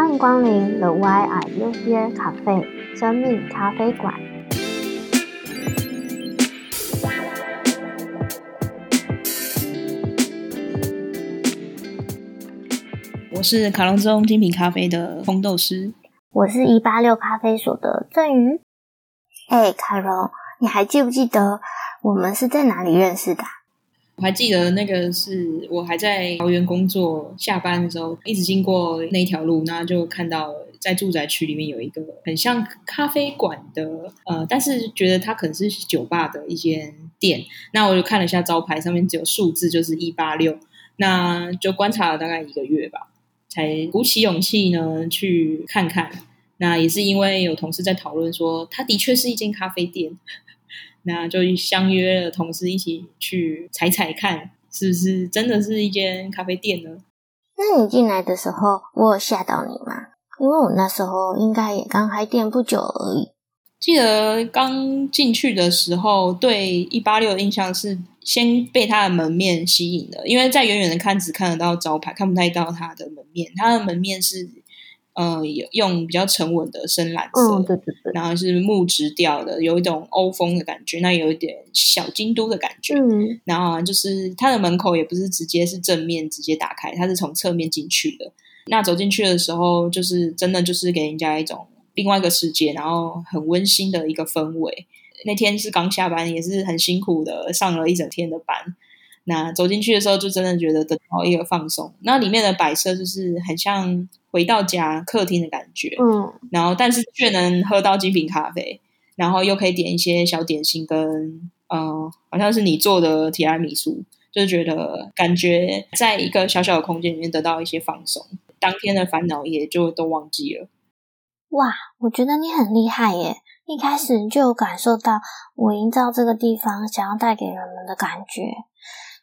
欢迎光临 The Why Are You Here Cafe 生命咖啡馆。我是卡隆中精品咖啡的烘豆师，我是一八六咖啡所的郑瑜。哎，卡隆，你还记不记得我们是在哪里认识的？我还记得那个是我还在桃园工作，下班的时候一直经过那条路，那就看到在住宅区里面有一个很像咖啡馆的，呃，但是觉得它可能是酒吧的一间店。那我就看了一下招牌，上面只有数字，就是一八六。那就观察了大概一个月吧，才鼓起勇气呢去看看。那也是因为有同事在讨论说，它的确是一间咖啡店。那就相约了同事一起去踩踩看，是不是真的是一间咖啡店呢？那你进来的时候，我有吓到你吗？因为我那时候应该也刚开店不久而已。记得刚进去的时候，对一八六的印象是先被它的门面吸引了，因为在远远的看只看得到招牌，看不太到它的门面。它的门面是。呃，用比较沉稳的深蓝色，嗯，对对对，然后是木质调的，有一种欧风的感觉，那有一点小京都的感觉。嗯，然后就是它的门口也不是直接是正面直接打开，它是从侧面进去的。那走进去的时候，就是真的就是给人家一种另外一个世界，然后很温馨的一个氛围。那天是刚下班，也是很辛苦的上了一整天的班。那走进去的时候，就真的觉得得到一个放松。那里面的摆设就是很像回到家客厅的感觉，嗯，然后但是却能喝到精品咖啡，然后又可以点一些小点心跟，跟呃，好像是你做的提拉米苏，就觉得感觉在一个小小的空间里面得到一些放松，当天的烦恼也就都忘记了。哇，我觉得你很厉害耶！一开始就有感受到我营造这个地方想要带给人们的感觉。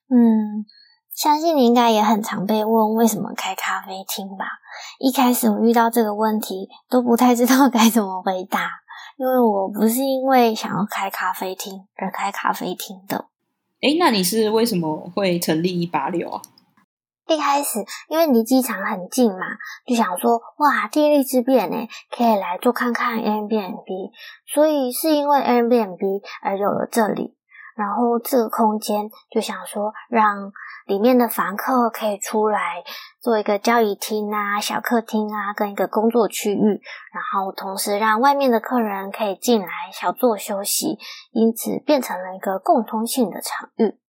嗯，相信你应该也很常被问为什么开咖啡厅吧？一开始我遇到这个问题都不太知道 该怎么回答，因为我不是因为想要开咖啡厅而开咖啡厅的。诶，那你是为什么会成立一八六啊？一开始因为离机场很近嘛，就想说哇，地利之便呢，可以来做看看 Airbnb，所以是因为 Airbnb 而有了这里。然后这个空间就想说，让里面的房客可以出来做一个交易厅啊、小客厅啊，跟一个工作区域。然后同时让外面的客人可以进来小坐休息，因此变成了一个共通性的场域。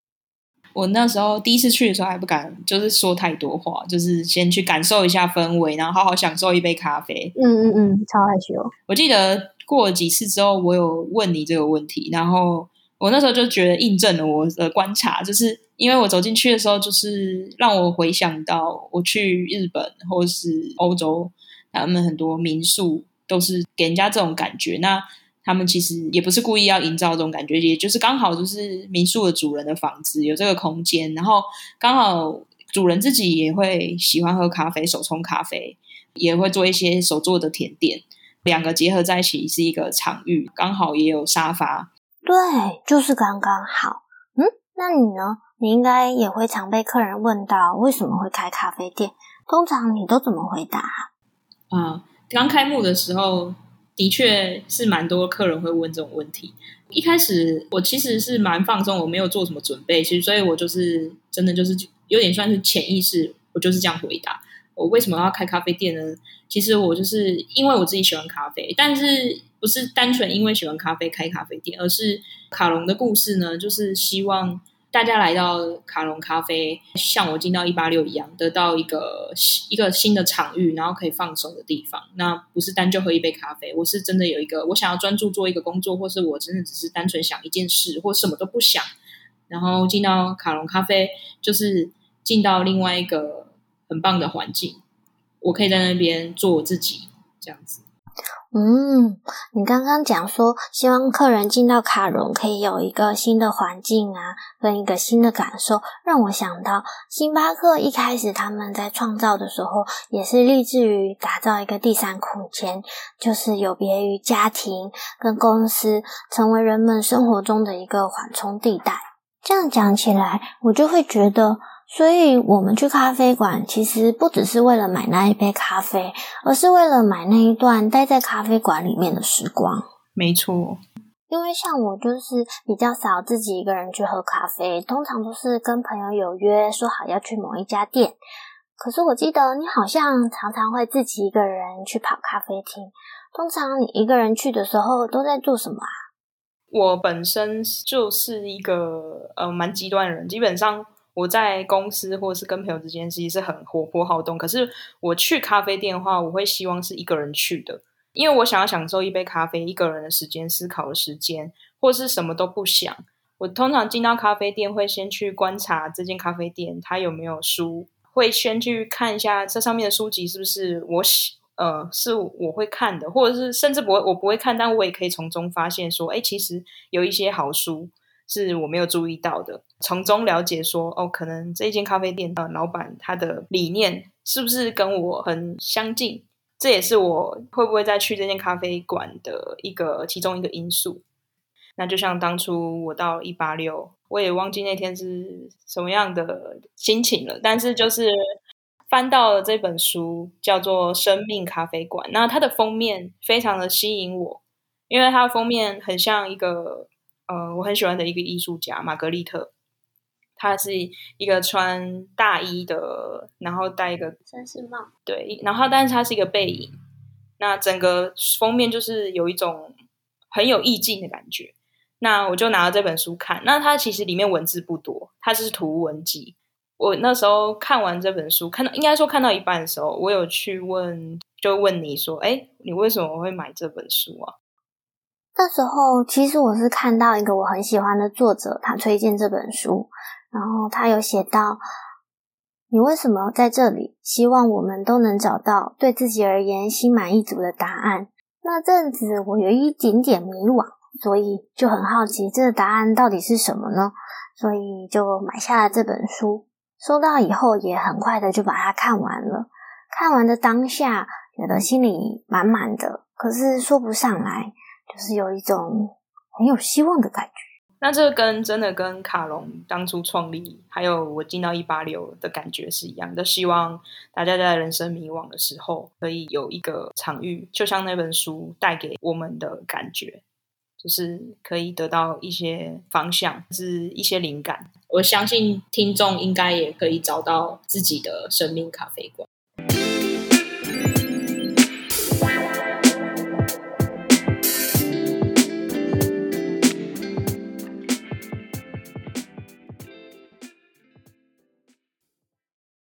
我那时候第一次去的时候还不敢，就是说太多话，就是先去感受一下氛围，然后好好享受一杯咖啡。嗯嗯嗯，超害羞。我记得过了几次之后，我有问你这个问题，然后。我那时候就觉得印证了我的观察，就是因为我走进去的时候，就是让我回想到我去日本或是欧洲，他们很多民宿都是给人家这种感觉。那他们其实也不是故意要营造这种感觉，也就是刚好就是民宿的主人的房子有这个空间，然后刚好主人自己也会喜欢喝咖啡，手冲咖啡，也会做一些手做的甜点，两个结合在一起是一个场域，刚好也有沙发。对，就是刚刚好。嗯，那你呢？你应该也会常被客人问到为什么会开咖啡店，通常你都怎么回答？啊，刚开幕的时候，的确是蛮多客人会问这种问题。一开始我其实是蛮放松，我没有做什么准备，其实所以我就是真的就是有点算是潜意识，我就是这样回答。我为什么要开咖啡店呢？其实我就是因为我自己喜欢咖啡，但是不是单纯因为喜欢咖啡开咖啡店，而是卡隆的故事呢，就是希望大家来到卡隆咖啡，像我进到一八六一样，得到一个一个新的场域，然后可以放松的地方。那不是单就喝一杯咖啡，我是真的有一个我想要专注做一个工作，或是我真的只是单纯想一件事，或什么都不想，然后进到卡隆咖啡，就是进到另外一个。很棒的环境，我可以在那边做我自己，这样子。嗯，你刚刚讲说，希望客人进到卡隆可以有一个新的环境啊，跟一个新的感受，让我想到星巴克一开始他们在创造的时候，也是立志于打造一个第三空间，就是有别于家庭跟公司，成为人们生活中的一个缓冲地带。这样讲起来，我就会觉得。所以我们去咖啡馆，其实不只是为了买那一杯咖啡，而是为了买那一段待在咖啡馆里面的时光。没错，因为像我就是比较少自己一个人去喝咖啡，通常都是跟朋友有约，说好要去某一家店。可是我记得你好像常常会自己一个人去跑咖啡厅。通常你一个人去的时候都在做什么啊？我本身就是一个呃蛮极端的人，基本上我在公司或者是跟朋友之间，其实是很活泼好动。可是我去咖啡店的话，我会希望是一个人去的，因为我想要享受一杯咖啡，一个人的时间、思考的时间，或是什么都不想。我通常进到咖啡店，会先去观察这间咖啡店它有没有书。会先去看一下这上面的书籍是不是我喜呃是我会看的，或者是甚至不会我不会看，但我也可以从中发现说，哎，其实有一些好书是我没有注意到的，从中了解说，哦，可能这一间咖啡店的老板他的理念是不是跟我很相近，这也是我会不会再去这间咖啡馆的一个其中一个因素。那就像当初我到一八六。我也忘记那天是什么样的心情了，但是就是翻到了这本书，叫做《生命咖啡馆》。那它的封面非常的吸引我，因为它的封面很像一个呃，我很喜欢的一个艺术家玛格丽特。他是一个穿大衣的，然后戴一个绅士帽，对，然后但是它是一个背影。那整个封面就是有一种很有意境的感觉。那我就拿了这本书看，那它其实里面文字不多，它是图文集。我那时候看完这本书，看到应该说看到一半的时候，我有去问，就问你说，哎，你为什么会买这本书啊？那时候其实我是看到一个我很喜欢的作者，他推荐这本书，然后他有写到，你为什么在这里？希望我们都能找到对自己而言心满意足的答案。那阵子我有一点点迷惘。所以就很好奇，这个答案到底是什么呢？所以就买下了这本书。收到以后也很快的就把它看完了。看完的当下，觉得心里满满的，可是说不上来，就是有一种很有希望的感觉。那这个跟真的跟卡隆当初创立，还有我进到一八六的感觉是一样的。希望大家在人生迷惘的时候，可以有一个场域，就像那本书带给我们的感觉。就是可以得到一些方向，是一些灵感。我相信听众应该也可以找到自己的生命咖啡馆。